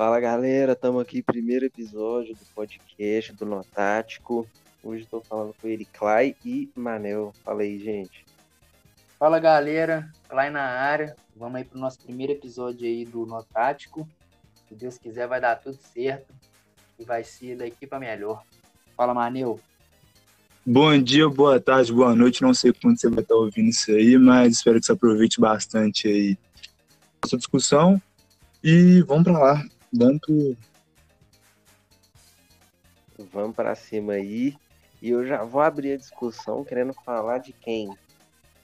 Fala galera, estamos aqui, primeiro episódio do podcast do Notático. Hoje estou falando com ele, Clay e Manel. Fala aí, gente. Fala galera, Clay na área. Vamos aí pro nosso primeiro episódio aí do Notático. Se Deus quiser, vai dar tudo certo e vai ser daqui para melhor. Fala, Manel. Bom dia, boa tarde, boa noite. Não sei quando você vai estar ouvindo isso aí, mas espero que você aproveite bastante aí essa discussão. E vamos para lá. Vamos Vamos para cima aí. E eu já vou abrir a discussão querendo falar de quem?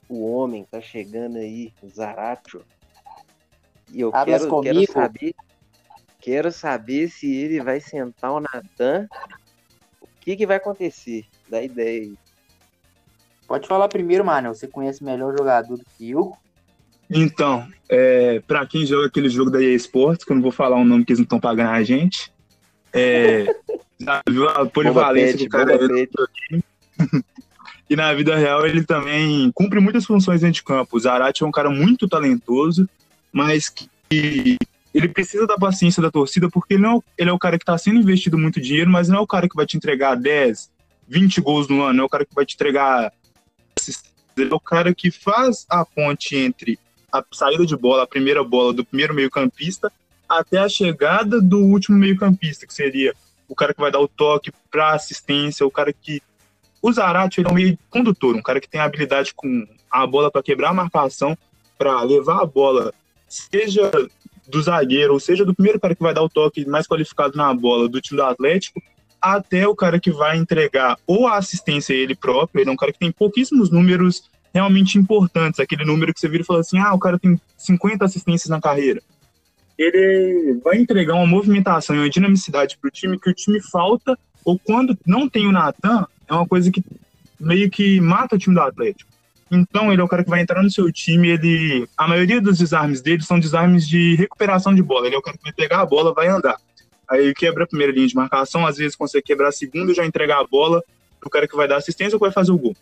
O homem tá chegando aí, Zaratio. E eu quero, quero saber quero saber se ele vai sentar o Natan. O que, que vai acontecer? Da ideia aí. Pode falar primeiro, mano. Você conhece melhor o jogador do que eu. Então, é, para quem joga aquele jogo da EA Sports, que eu não vou falar o um nome que eles não estão pagando a gente, é, já viu a polivalência do cara E na vida real ele também cumpre muitas funções dentro de campo. O Zarate é um cara muito talentoso, mas que ele precisa da paciência da torcida porque ele, não, ele é o cara que está sendo investido muito dinheiro, mas não é o cara que vai te entregar 10, 20 gols no ano, não é o cara que vai te entregar. Ele é o cara que faz a ponte entre a saída de bola, a primeira bola do primeiro meio-campista, até a chegada do último meio-campista, que seria o cara que vai dar o toque para assistência, o cara que. O Zarate ele é um meio condutor, um cara que tem habilidade com a bola para quebrar a marcação, para levar a bola, seja do zagueiro, ou seja do primeiro cara que vai dar o toque mais qualificado na bola do time do Atlético, até o cara que vai entregar ou a assistência ele próprio, ele é um cara que tem pouquíssimos números realmente importantes, aquele número que você vira e fala assim, ah, o cara tem 50 assistências na carreira. Ele vai entregar uma movimentação e uma dinamicidade para o time que o time falta, ou quando não tem o Natan, é uma coisa que meio que mata o time do Atlético. Então, ele é o cara que vai entrar no seu time, ele... A maioria dos desarmes dele são desarmes de recuperação de bola. Ele é o cara que vai pegar a bola, vai andar. Aí quebra a primeira linha de marcação, às vezes consegue quebrar a segunda e já entregar a bola pro cara que vai dar assistência ou vai fazer o gol.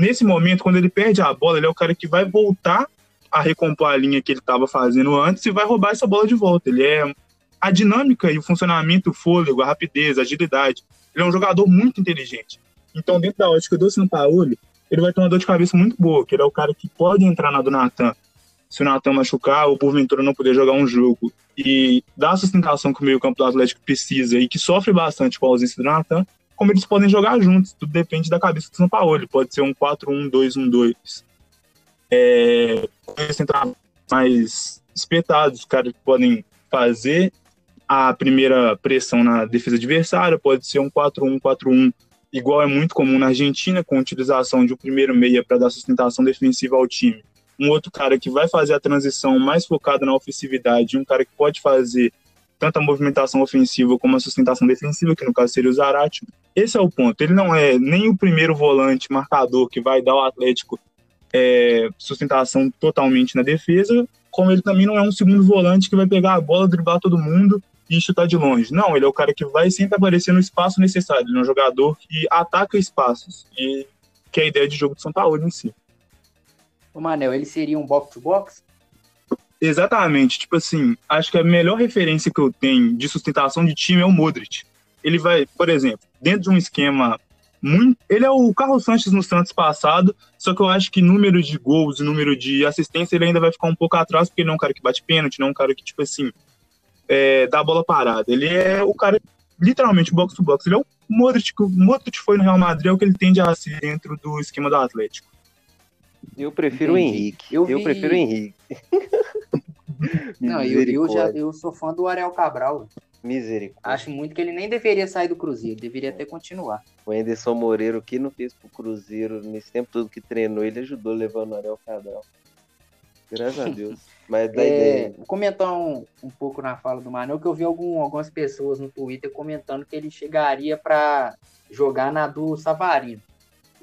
Nesse momento, quando ele perde a bola, ele é o cara que vai voltar a recompor a linha que ele estava fazendo antes e vai roubar essa bola de volta. Ele é a dinâmica e o funcionamento, o fôlego, a rapidez, a agilidade. Ele é um jogador muito inteligente. Então, dentro da ótica do Sampaoli, ele vai ter uma dor de cabeça muito boa, que ele é o cara que pode entrar na do Natan. Se o Natan machucar ou porventura não poder jogar um jogo e dar a sustentação que o meio-campo do Atlético precisa e que sofre bastante com a ausência do Natan, como eles podem jogar juntos. Tudo depende da cabeça do São Paulo. Pode ser um 4-1-2-1-2. É, mais espetados, caras que podem fazer a primeira pressão na defesa adversária. Pode ser um 4-1-4-1, igual é muito comum na Argentina, com utilização de um primeiro meia para dar sustentação defensiva ao time. Um outro cara que vai fazer a transição mais focada na ofensividade, um cara que pode fazer tanto a movimentação ofensiva como a sustentação defensiva, que no caso seria o Zarate. Esse é o ponto. Ele não é nem o primeiro volante marcador que vai dar ao Atlético é, sustentação totalmente na defesa, como ele também não é um segundo volante que vai pegar a bola, driblar todo mundo e chutar de longe. Não, ele é o cara que vai sempre aparecer no espaço necessário. Ele é um jogador que ataca espaços, e que é a ideia de jogo de São Paulo em si. O Manel, ele seria um box-to-box? Exatamente. Tipo assim, acho que a melhor referência que eu tenho de sustentação de time é o Modric. Ele vai, por exemplo, dentro de um esquema muito. Ele é o Carlos Sanches no Santos passado, só que eu acho que número de gols e número de assistência ele ainda vai ficar um pouco atrás, porque ele não é um cara que bate pênalti, não é um cara que, tipo assim, é, dá a bola parada. Ele é o cara, literalmente, box to box. Ele é o Modric. O Modric foi no Real Madrid, é o que ele tende a ser dentro do esquema do Atlético. Eu prefiro Entendi. o Henrique. Eu, vi... eu prefiro o Henrique. Não, eu, eu, já eu sou fã do Ariel Cabral. Misericórdia. Acho muito que ele nem deveria sair do Cruzeiro, deveria até continuar. O Anderson Moreira, que não fez pro Cruzeiro nesse tempo todo que treinou, ele ajudou levando o Ariel Cabral. Graças a Deus. Mas da é, ideia. Vou comentar um, um pouco na fala do Manuel, que eu vi algum, algumas pessoas no Twitter comentando que ele chegaria para jogar na do Savarino.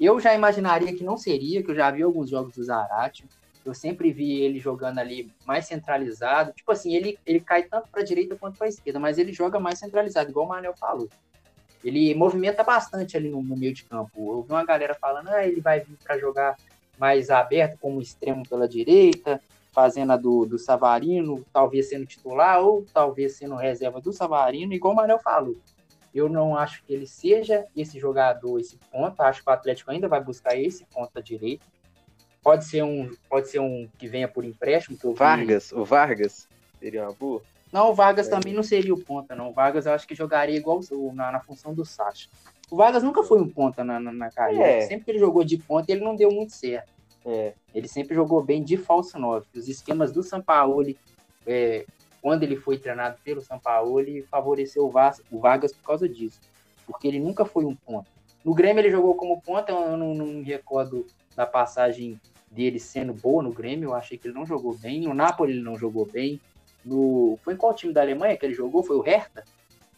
Eu já imaginaria que não seria, que eu já vi alguns jogos do Zarate. Eu sempre vi ele jogando ali mais centralizado. Tipo assim, ele, ele cai tanto para a direita quanto para a esquerda, mas ele joga mais centralizado, igual o Manuel falou. Ele movimenta bastante ali no, no meio de campo. Eu vi uma galera falando, ah, ele vai vir para jogar mais aberto como extremo pela direita, fazendo a do, do Savarino, talvez sendo titular ou talvez sendo reserva do Savarino, igual o Manel falou. Eu não acho que ele seja esse jogador, esse ponta. Acho que o Atlético ainda vai buscar esse ponta direito. Pode ser um, pode ser um que venha por empréstimo. o Vargas, o Vargas seria uma boa. Não, o Vargas é. também não seria o ponta, não. O Vargas eu acho que jogaria igual na, na função do Sacha. O Vargas nunca foi um ponta na, na, na carreira. É. Sempre que ele jogou de ponta, ele não deu muito certo. É. Ele sempre jogou bem de falso 9. Os esquemas do Sampaoli, é, quando ele foi treinado pelo Sampaoli, favoreceu o, Vas, o Vargas por causa disso. Porque ele nunca foi um ponta. No Grêmio ele jogou como ponta, eu não, não me recordo da passagem dele sendo boa no Grêmio, eu achei que ele não jogou bem. No Napoli ele não jogou bem. No... Foi em qual time da Alemanha que ele jogou? Foi o Hertha?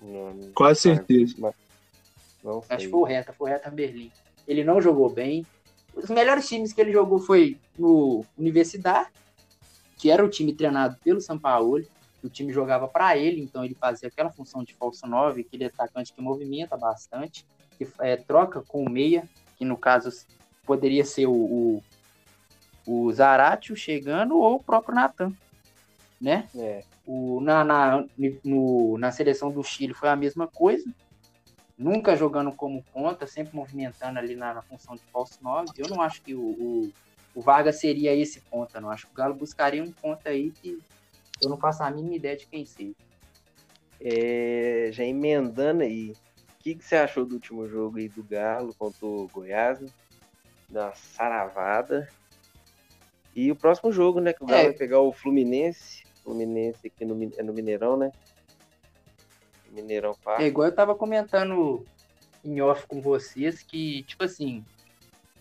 Não, Quase certeza. Mas... Acho que foi o Hertha, foi o Hertha Berlim. Ele não jogou bem. Os melhores times que ele jogou foi no Universidade, que era o time treinado pelo Sampaoli. O time jogava para ele, então ele fazia aquela função de falso 9, aquele atacante que movimenta bastante, que é, troca com o meia, que no caso poderia ser o, o, o Zaratio chegando ou o próprio Natan, né? É. O, na, na, no, na seleção do Chile foi a mesma coisa, nunca jogando como ponta, sempre movimentando ali na, na função de falso 9. Eu não acho que o, o, o, Vargas seria esse ponta, não. Acho que o Galo buscaria um ponta aí que eu não faço a mínima ideia de quem seja. É, já emendando aí, o que, que você achou do último jogo aí do Galo contra o Goiás? Né? Da saravada. E o próximo jogo, né? Que o Galo é. vai pegar o Fluminense. Fluminense aqui no, é no Mineirão, né? Mineirão Parque. É igual eu tava comentando em off com vocês que, tipo assim,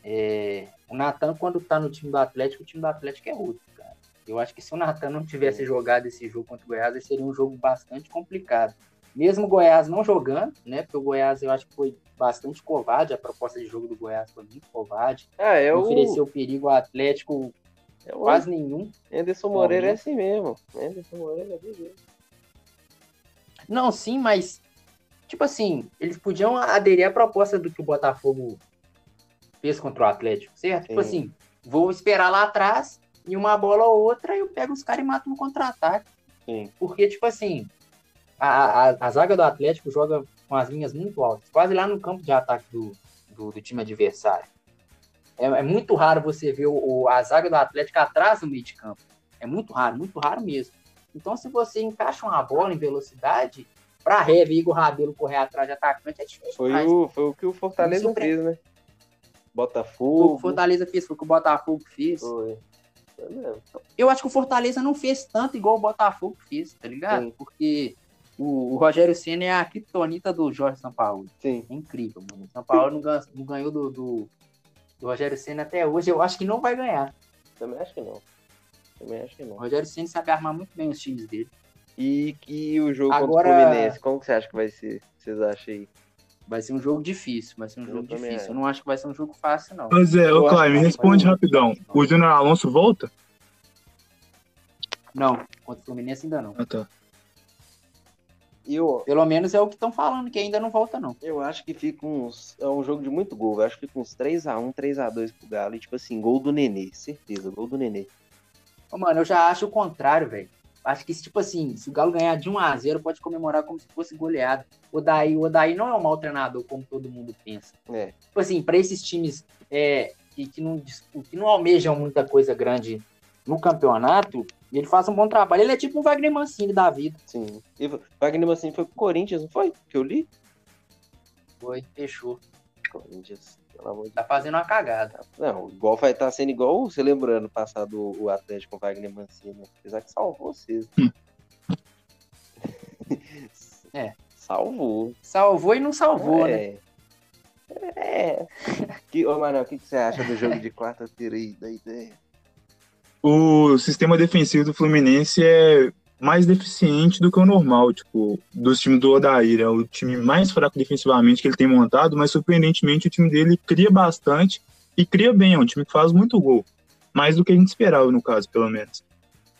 é, o Natan, quando tá no time do Atlético, o time do Atlético é outro, cara. Eu acho que se o Natan não tivesse jogado esse jogo contra o Goiás, seria um jogo bastante complicado. Mesmo o Goiás não jogando, né? Porque o Goiás eu acho que foi bastante covarde, a proposta de jogo do Goiás foi muito covarde. Ah, é o... Ofereceu perigo ao Atlético é quase nenhum. Anderson Moreira é assim mesmo. Anderson Moreira é assim mesmo. Não, sim, mas tipo assim, eles podiam aderir à proposta do que o Botafogo fez contra o Atlético, certo? Tipo sim. Tipo assim, vou esperar lá atrás e uma bola ou outra eu pego os caras e mato no contra-ataque. Porque, tipo assim, a, a, a, zaga do Atlético joga com as linhas muito altas, quase lá no campo de ataque do, do, do time adversário. É, é, muito raro você ver o, o, a zaga do Atlético atrás do meio de campo. É muito raro, muito raro mesmo. Então, se você encaixa uma bola em velocidade, para Heavy e Igor Rabelo correr atrás de atacante é difícil. Foi, o, foi o que o Fortaleza fez, né? Botafogo. Foi o que o Fortaleza fez, foi o que o Botafogo fez. Foi. Eu acho que o Fortaleza não fez tanto igual o Botafogo fez, tá ligado? Sim. Porque o, o Rogério Senna é a criptonita do Jorge Sampaoli. Sim. É incrível, mano. O São Paulo não, ganhou, não ganhou do, do, do Rogério Senna até hoje. Eu acho que não vai ganhar. Também acho que não. Também acho que não. O Rogério Ceni sabe armar muito bem os times dele. E, e o jogo Agora... contra o Fluminense, como que você acha que vai ser? Vocês acham aí? Vai ser um jogo difícil, vai ser um eu jogo difícil. É. Eu não acho que vai ser um jogo fácil, não. Pois é, ô Cláudio, me responde rapidão. O Júnior Alonso volta? Não, contra o Fluminense ainda não. Ah, tá. Eu, Pelo menos é o que estão falando, que ainda não volta, não. Eu acho que fica uns. É um jogo de muito gol. Eu acho que fica uns 3x1, 3x2 pro Galo. E, tipo assim, gol do Nenê. Certeza, gol do Nenê. Ô, mano, eu já acho o contrário, velho. Acho que, tipo assim, se o Galo ganhar de 1 a 0 pode comemorar como se fosse goleado. O Daí, o Daí não é um mau treinador, como todo mundo pensa. É. Tipo assim, para esses times é, que, que, não, que não almejam muita coisa grande no campeonato, ele faz um bom trabalho. Ele é tipo um Wagner Mancini da vida. Sim. E Wagner Mancini foi pro Corinthians, não foi? Que eu li? Foi, fechou. Corinthians. Pelo amor de tá fazendo uma cagada. Não, igual vai estar tá sendo igual, você lembrando passado o Atlético com Wagner Mancini. Apesar que salvou vocês. Hum. é. Salvou. Salvou e não salvou, é. né? É. que, ô, Manuel, o que, que você acha do jogo de quarta-feira aí, da ideia? O sistema defensivo do Fluminense é mais deficiente do que o normal, tipo, dos times do Odair. É o time mais fraco defensivamente que ele tem montado, mas surpreendentemente o time dele cria bastante e cria bem. É um time que faz muito gol. Mais do que a gente esperava, no caso, pelo menos.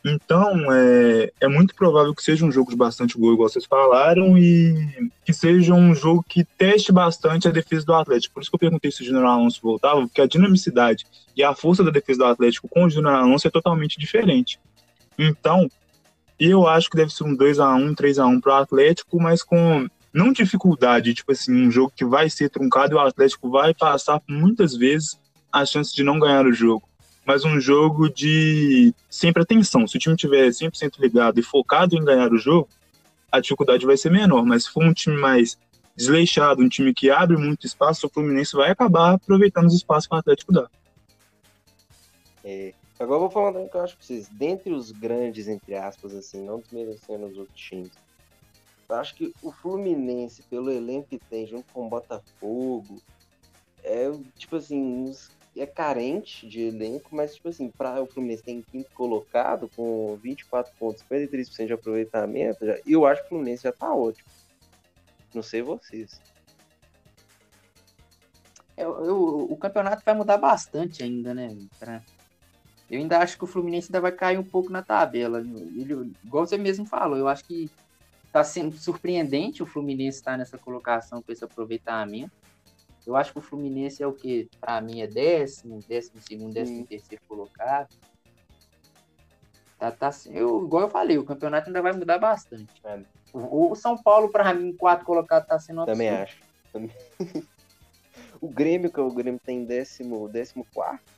Então, é, é muito provável que seja um jogo de bastante gol, igual vocês falaram, e que seja um jogo que teste bastante a defesa do Atlético. Por isso que eu perguntei se o Júnior Alonso voltava, porque a dinamicidade e a força da defesa do Atlético com o Júnior Alonso é totalmente diferente. Então, eu acho que deve ser um 2x1, 3x1 para o Atlético, mas com não dificuldade, tipo assim, um jogo que vai ser truncado e o Atlético vai passar muitas vezes a chance de não ganhar o jogo mas um jogo de sempre atenção. Se o time tiver 100% ligado e focado em ganhar o jogo, a dificuldade vai ser menor. Mas se for um time mais desleixado, um time que abre muito espaço, o Fluminense vai acabar aproveitando os espaços que o Atlético dá. É, agora eu vou falar também que eu acho que vocês, dentre os grandes, entre aspas, assim, não desmerecendo os outros times, eu acho que o Fluminense, pelo elenco que tem, junto com o Botafogo, é, tipo assim, uns é carente de elenco, mas, tipo assim, para o Fluminense tem quinto colocado, com 24 pontos, 53% de aproveitamento, já, eu acho que o Fluminense já tá ótimo. Não sei vocês. Eu, eu, o campeonato vai mudar bastante ainda, né? Pra... Eu ainda acho que o Fluminense ainda vai cair um pouco na tabela. Ele, igual você mesmo falou, eu acho que tá sendo surpreendente o Fluminense estar tá nessa colocação com esse aproveitamento. Eu acho que o Fluminense é o que, para mim, é décimo, décimo segundo, décimo terceiro colocado. Tá, tá, eu, igual eu falei, o campeonato ainda vai mudar bastante. É. O, o, São Paulo, para mim, quarto colocado, tá sendo absurdo. Também acho. o Grêmio, que é o Grêmio tem décimo, décimo quarto.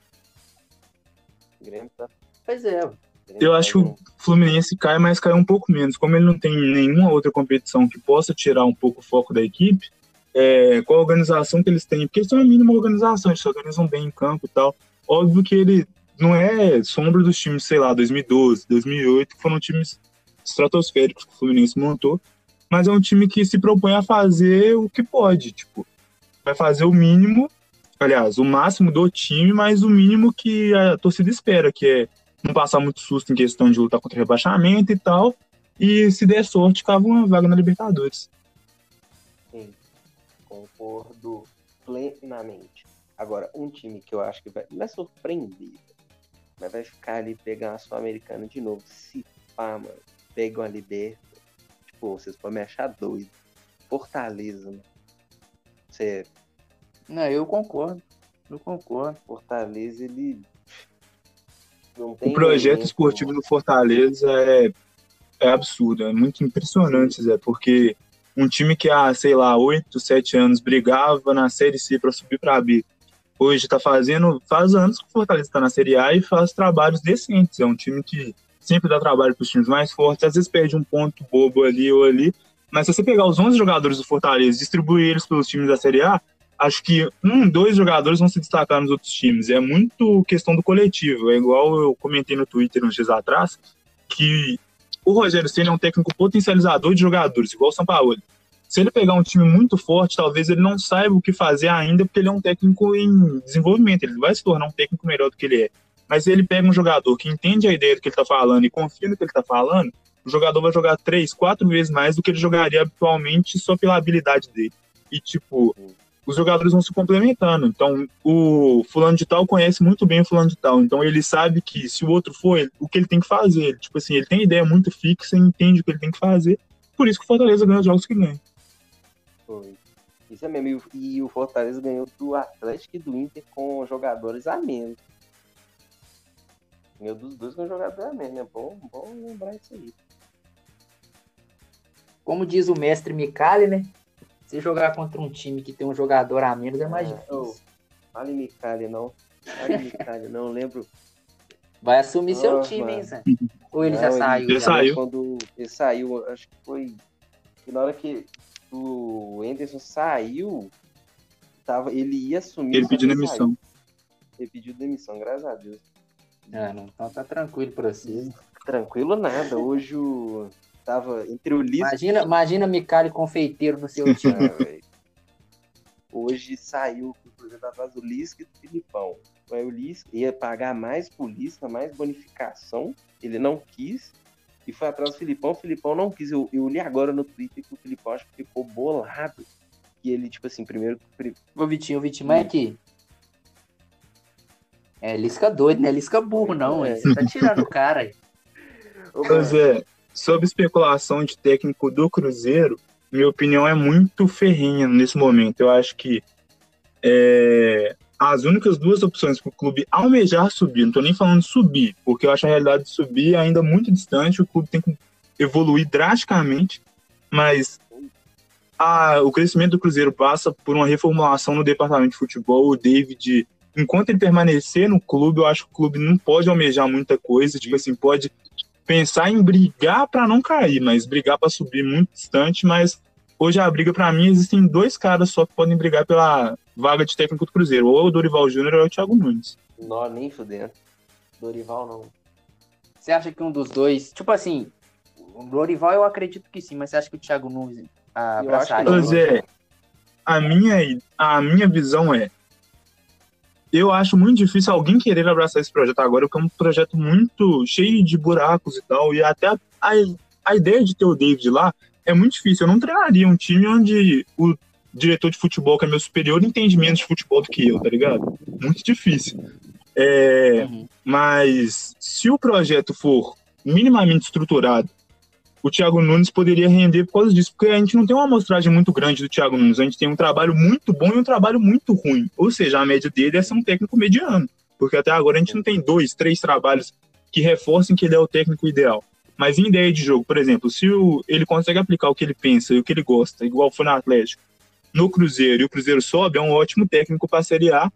O Grêmio tá. Pois é. Eu tá acho que o Fluminense cai, mas cai um pouco menos. Como ele não tem nenhuma outra competição que possa tirar um pouco o foco da equipe, é, qual a organização que eles têm, porque eles têm uma mínima organização, eles se organizam bem em campo e tal. Óbvio que ele não é sombra dos times, sei lá, 2012, 2008, que foram times estratosféricos que o Fluminense montou, mas é um time que se propõe a fazer o que pode, tipo, vai fazer o mínimo, aliás, o máximo do time, mas o mínimo que a torcida espera, que é não passar muito susto em questão de lutar contra rebaixamento e tal, e se der sorte, cava uma vaga na Libertadores concordo plenamente. Agora, um time que eu acho que vai, não é surpreender, mas vai ficar ali pegar a Sul-Americana de novo. Se pá, mano, pega uma liberta. Tipo, vocês podem me achar doido. Fortaleza, mano. Você. Não, eu concordo. Eu concordo. Fortaleza, ele. o projeto esportivo do Fortaleza é, é absurdo, é muito impressionante, Zé, porque um time que há, sei lá, oito, sete anos brigava na Série C para subir para B. Hoje está fazendo, faz anos que o Fortaleza está na Série A e faz trabalhos decentes. É um time que sempre dá trabalho para os times mais fortes, às vezes perde um ponto bobo ali ou ali, mas se você pegar os 11 jogadores do Fortaleza e distribuir eles pelos times da Série A, acho que um, dois jogadores vão se destacar nos outros times. É muito questão do coletivo. É igual eu comentei no Twitter uns dias atrás, que o Rogério Senna é um técnico potencializador de jogadores, igual o São Paulo. Se ele pegar um time muito forte, talvez ele não saiba o que fazer ainda, porque ele é um técnico em desenvolvimento, ele vai se tornar um técnico melhor do que ele é. Mas se ele pega um jogador que entende a ideia do que ele está falando e confia no que ele está falando, o jogador vai jogar três, quatro vezes mais do que ele jogaria habitualmente só pela habilidade dele. E, tipo, os jogadores vão se complementando. Então, o fulano de tal conhece muito bem o fulano de tal. Então, ele sabe que se o outro for, o que ele tem que fazer. Tipo assim, ele tem ideia muito fixa, entende o que ele tem que fazer. Por isso que o Fortaleza ganha os jogos que ganha. Foi. Isso é mesmo. E o Fortaleza ganhou do Atlético e do Inter com jogadores a menos. Ganhou dos dois com jogadores a menos, né? Bom, bom lembrar isso aí. Como diz o mestre Micali, né? Se jogar contra um time que tem um jogador a menos é mais ah, difícil. Fale Micali, não. Fale Micali, não. Lembro. Vai assumir oh, seu time, mano. hein, Zé? Ou ele não, já saiu? Ele, já? saiu. Quando ele saiu, acho que foi. Na hora que o Anderson saiu, tava, ele ia assumir. Ele pediu demissão. Ele pediu demissão, graças a Deus. Ah, não, então tá tranquilo pra vocês. Tranquilo nada. Hoje o Tava entre o Lisca. Imagina, imagina Micali confeiteiro no seu time. Ah, Hoje saiu, inclusive, atrás do Lisca e do Filipão. Aí o Lisca ia pagar mais por Lisca, mais bonificação. Ele não quis. E foi atrás do Filipão. O Filipão não quis. Eu, eu li agora no Twitter que o Filipão acho que ficou bolado. E ele, tipo assim, primeiro. Ô, Vitinho, o Vitinho, mas aqui. É, Lisca doido, né? Lisca burro, não. É. Você tá tirando o cara aí. Pois é, sobre especulação de técnico do Cruzeiro, minha opinião é muito ferrinha nesse momento. Eu acho que é, as únicas duas opções para o clube almejar subir, não estou nem falando subir, porque eu acho a realidade de subir ainda muito distante, o clube tem que evoluir drasticamente, mas a, o crescimento do Cruzeiro passa por uma reformulação no departamento de futebol. O David, enquanto ele permanecer no clube, eu acho que o clube não pode almejar muita coisa, tipo assim, pode pensar em brigar para não cair, mas brigar para subir muito distante. Mas hoje a briga, para mim, existem dois caras só que podem brigar pela vaga de técnico do Cruzeiro, ou o Dorival Júnior ou o Thiago Nunes. Não, nem fudendo. Dorival não. Você acha que um dos dois, tipo assim, o Dorival eu acredito que sim, mas você acha que o Thiago Nunes abraçaria? Pois é, a minha, a minha visão é, eu acho muito difícil alguém querer abraçar esse projeto agora, porque é um projeto muito cheio de buracos e tal, e até a, a, ideia de ter o David lá é muito difícil. Eu não treinaria um time onde o diretor de futebol, que é meu superior, entende menos de futebol do que eu, tá ligado? Muito difícil. É, uhum. Mas se o projeto for minimamente estruturado, o Thiago Nunes poderia render por causa disso, porque a gente não tem uma amostragem muito grande do Thiago Nunes, a gente tem um trabalho muito bom e um trabalho muito ruim. Ou seja, a média dele é ser um técnico mediano, porque até agora a gente não tem dois, três trabalhos que reforcem que ele é o técnico ideal. Mas em ideia de jogo, por exemplo, se o, ele consegue aplicar o que ele pensa e o que ele gosta, igual foi no Atlético, no Cruzeiro e o Cruzeiro sobe, é um ótimo técnico para a Série A,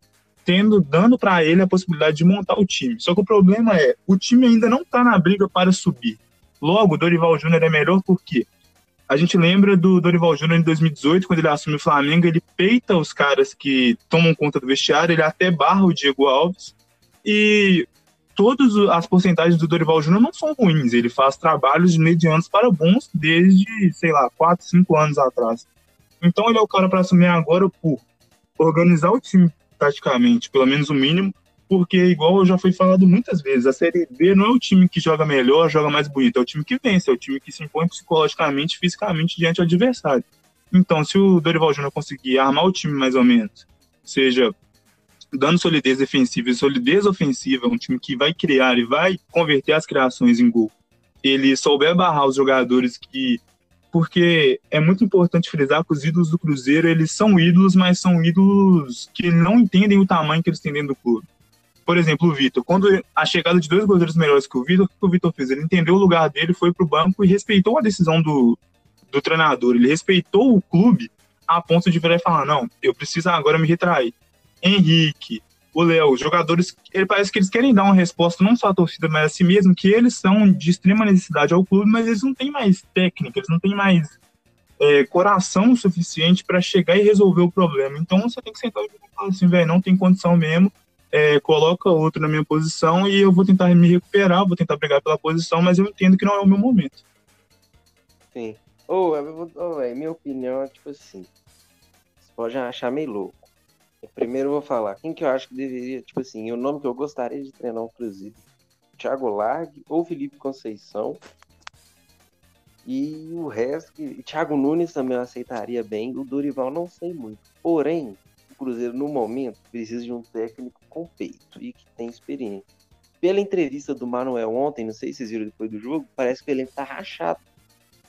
tendo, dando para ele a possibilidade de montar o time. Só que o problema é, o time ainda não está na briga para subir. Logo, Dorival Júnior é melhor porque a gente lembra do Dorival Júnior em 2018, quando ele assume o Flamengo, ele peita os caras que tomam conta do vestiário, ele até barra o Diego Alves. E todas as porcentagens do Dorival Júnior não são ruins, ele faz trabalhos medianos para bons desde, sei lá, 4, 5 anos atrás. Então ele é o cara para assumir agora por organizar o time taticamente, pelo menos o mínimo, porque, igual já fui falado muitas vezes, a Série B não é o time que joga melhor, joga mais bonito, é o time que vence, é o time que se impõe psicologicamente, fisicamente diante do adversário. Então, se o Dorival Júnior conseguir armar o time mais ou menos, seja dando solidez defensiva e solidez ofensiva, um time que vai criar e vai converter as criações em gol, ele souber barrar os jogadores que porque é muito importante frisar que os ídolos do Cruzeiro, eles são ídolos, mas são ídolos que não entendem o tamanho que eles têm dentro do clube. Por exemplo, o Vitor. Quando a chegada de dois goleiros melhores que o Vitor, o que o Vitor fez? Ele entendeu o lugar dele, foi para o banco e respeitou a decisão do, do treinador. Ele respeitou o clube a ponto de virar e falar: não, eu preciso agora me retrair. Henrique, o Léo, jogadores, ele parece que eles querem dar uma resposta não só à torcida, mas a si mesmo, que eles são de extrema necessidade ao clube, mas eles não têm mais técnica, eles não têm mais é, coração suficiente para chegar e resolver o problema. Então você tem que sentar e falar assim, velho, não tem condição mesmo, é, coloca outro na minha posição e eu vou tentar me recuperar, vou tentar brigar pela posição, mas eu entendo que não é o meu momento. Sim. Ou, oh, oh, minha opinião é tipo assim, você pode achar meio louco Primeiro eu vou falar quem que eu acho que deveria, tipo assim, o nome que eu gostaria de treinar um Cruzeiro. Thiago Largue ou Felipe Conceição. E o resto, que, Thiago Nunes também eu aceitaria bem. O Dorival não sei muito. Porém, Cruzeiro no momento precisa de um técnico com peito e que tem experiência. Pela entrevista do Manuel ontem, não sei se vocês viram depois do jogo, parece que o elenco tá rachado.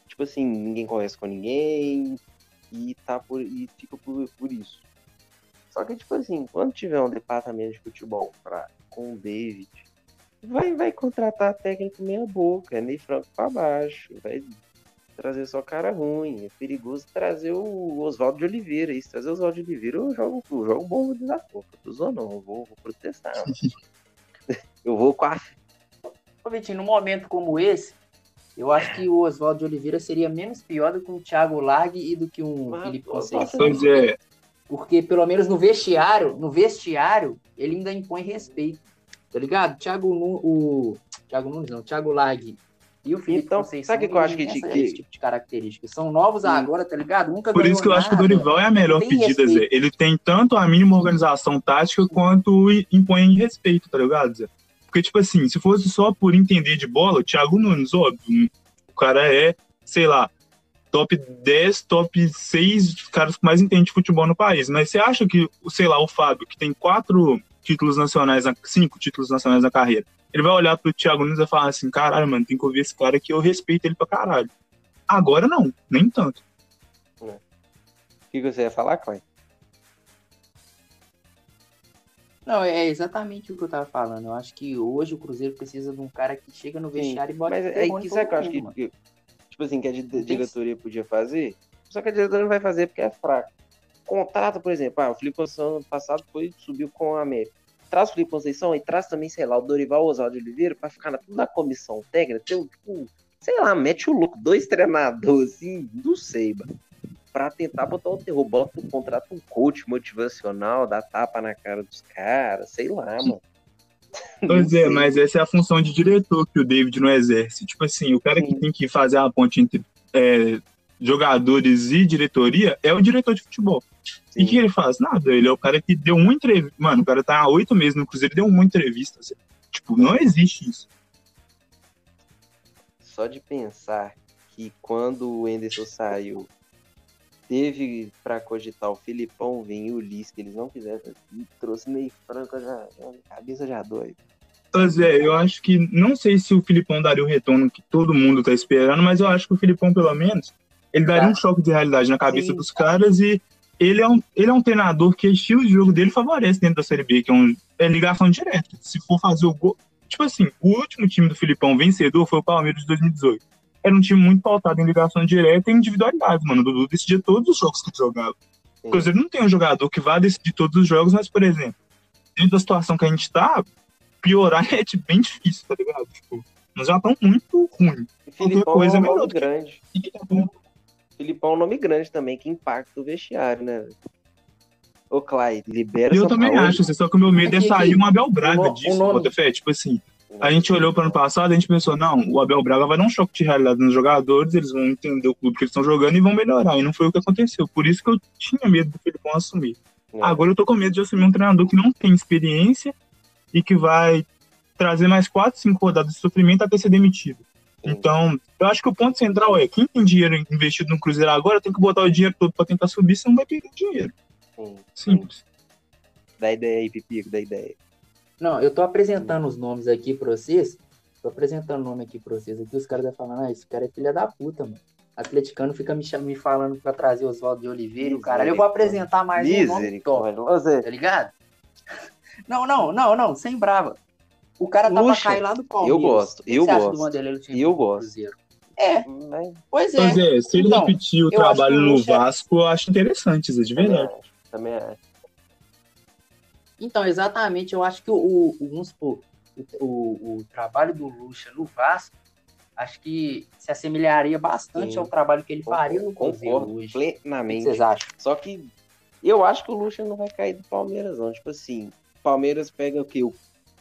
Tipo assim, ninguém conhece com ninguém e tá por e fica por, por isso. Só que, tipo assim, quando tiver um departamento de futebol pra, com o David, vai, vai contratar técnico meia boca, é meio franco pra baixo, vai trazer só cara ruim. É perigoso trazer o Oswaldo de Oliveira. E se trazer o Oswaldo de Oliveira, eu jogo, eu jogo bom da boca. Tô zoando, não, eu vou, vou protestar. eu vou com a. Ô, Vitinho, num momento como esse, eu acho que o Oswaldo de Oliveira seria menos pior do que um Thiago Largue e do que um Mas, Felipe Conceição. É. Porque pelo menos no vestiário, no vestiário, ele ainda impõe respeito. Tá ligado? Thiago, o Thiago Nunes, não, Thiago Lag e o Felipe então, Conceição. Sabe o que eu acho que, essa, que... esse tipo de características? São novos Sim. agora, tá ligado? Nunca Por isso que eu nada, acho que o Dorival é a melhor pedida, Zé. Ele tem tanto a mínima organização tática quanto impõe respeito, tá ligado, Zé? Porque, tipo assim, se fosse só por entender de bola, o Thiago Nunes, óbvio, o cara é, sei lá, top 10, top 6 caras que mais entendem de futebol no país. Mas você acha que, sei lá, o Fábio, que tem quatro títulos nacionais, cinco títulos nacionais na carreira, ele vai olhar pro Thiago Nunes e falar assim, caralho, mano, tem que ouvir esse cara que eu respeito ele pra caralho. Agora não, nem tanto. É. O que você ia falar, Clay? Não, é exatamente o que eu tava falando. Eu acho que hoje o Cruzeiro precisa de um cara que chega no vestiário Sim, e bota Mas aí que sabe que eu acho que, que, tipo assim, que a diretoria podia fazer? Só que a diretoria não vai fazer porque é fraco. Contrata, por exemplo, ah, o Felipe Conceição ano passado foi, subiu com o América. Traz o Felipe Conceição e traz também, sei lá, o Dorival Oswaldo Oliveira pra ficar na, na comissão técnica, ter um, tipo, sei lá, mete o louco, dois treinadores, assim, não sei, mano. Pra tentar botar o terror, bota, contrata um coach motivacional, dá tapa na cara dos caras, sei lá, mano. Pois é, mas essa é a função de diretor que o David não exerce. Tipo assim, o cara Sim. que tem que fazer a ponte entre é, jogadores e diretoria é o diretor de futebol. Sim. E o que ele faz? Nada. Ele é o cara que deu uma entrevista. Mano, o cara tá há oito meses no Cruzeiro, deu uma entrevista. Assim. Tipo, não existe isso. Só de pensar que quando o Enderson saiu, teve para cogitar o Filipão vir e o Liz, que eles não fizeram, trouxe meio franco, já, já cabeça já. Pois é, eu acho que não sei se o Filipão daria o retorno que todo mundo tá esperando, mas eu acho que o Filipão, pelo menos, ele daria tá. um choque de realidade na cabeça Sim. dos caras e ele é, um, ele é um treinador que o estilo de jogo dele favorece dentro da Série B, que é, um, é ligação direta. Se for fazer o gol. Tipo assim, o último time do Filipão vencedor foi o Palmeiras de 2018. Era um time muito pautado em ligação direta e individualidade, mano. O Dudu decidia todos os jogos que ele jogava. Inclusive, não tem um jogador que vá decidir todos os jogos, mas, por exemplo, dentro da situação que a gente tá, piorar é tipo, bem difícil, tá ligado? Tipo, nós já estamos muito ruim. Qualquer coisa é melhor. Grande. Que... Filipão é um nome grande também, que impacta o vestiário, né? Ô, Clyde, libera Eu também Paulo. acho, só que o meu medo é sair um Abel Braga disso, Botafé. Tipo assim, a gente olhou para o ano passado, a gente pensou, não, o Abel Braga vai dar um choque de realidade nos jogadores, eles vão entender o clube que eles estão jogando e vão melhorar. E não foi o que aconteceu. Por isso que eu tinha medo do Filipão assumir. É. Agora eu tô com medo de assumir um treinador que não tem experiência e que vai trazer mais quatro, cinco rodadas de sofrimento até ser demitido. Então, eu acho que o ponto central é quem tem dinheiro investido no Cruzeiro agora tem que botar o dinheiro todo para tentar subir, senão vai perder dinheiro. Sim, Simples. Dá ideia aí, Pipico, dá ideia. Não, eu tô apresentando os nomes aqui pra vocês. Tô apresentando o nome aqui pra vocês aqui. Os caras devem falar, ah, esse cara é filha da puta, mano. Atleticano fica me, me falando pra trazer Oswaldo de Oliveira e o cara. Eu vou apresentar mais um nome top, tá ligado? Não, não, não, não, sem brava. O cara tava Luxa, caindo lá do Palmeiras. Eu gosto, eu gosto. Eu gosto. É, pois é. Pois é, se ele então, repetir o trabalho no Lucha... Vasco, eu acho interessante isso, de verdade. Também acho. Então, exatamente, eu acho que o, o vamos supor, o, o, o, trabalho do Lucha no Vasco, acho que se assemelharia bastante Sim. ao trabalho que ele faria no Cruzeiro hoje. plenamente. vocês acham? Só que eu acho que o Lucha não vai cair do Palmeiras, não. Tipo assim, Palmeiras pega o quê? O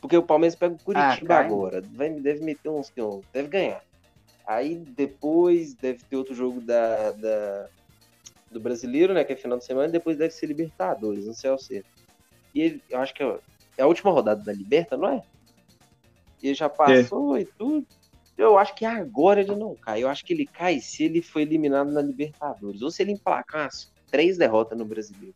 porque o Palmeiras pega o Curitiba ah, agora. Vai, deve meter uns. Deve ganhar. Aí depois deve ter outro jogo da, da, do brasileiro, né? Que é final de semana, e depois deve ser Libertadores, não sei ao certo. E ele, eu acho que é, é a última rodada da Liberta, não é? E ele já passou é. e tudo. Eu acho que agora ele não cai. Eu acho que ele cai se ele foi eliminado na Libertadores. Ou se ele emplacar umas três derrotas no brasileiro.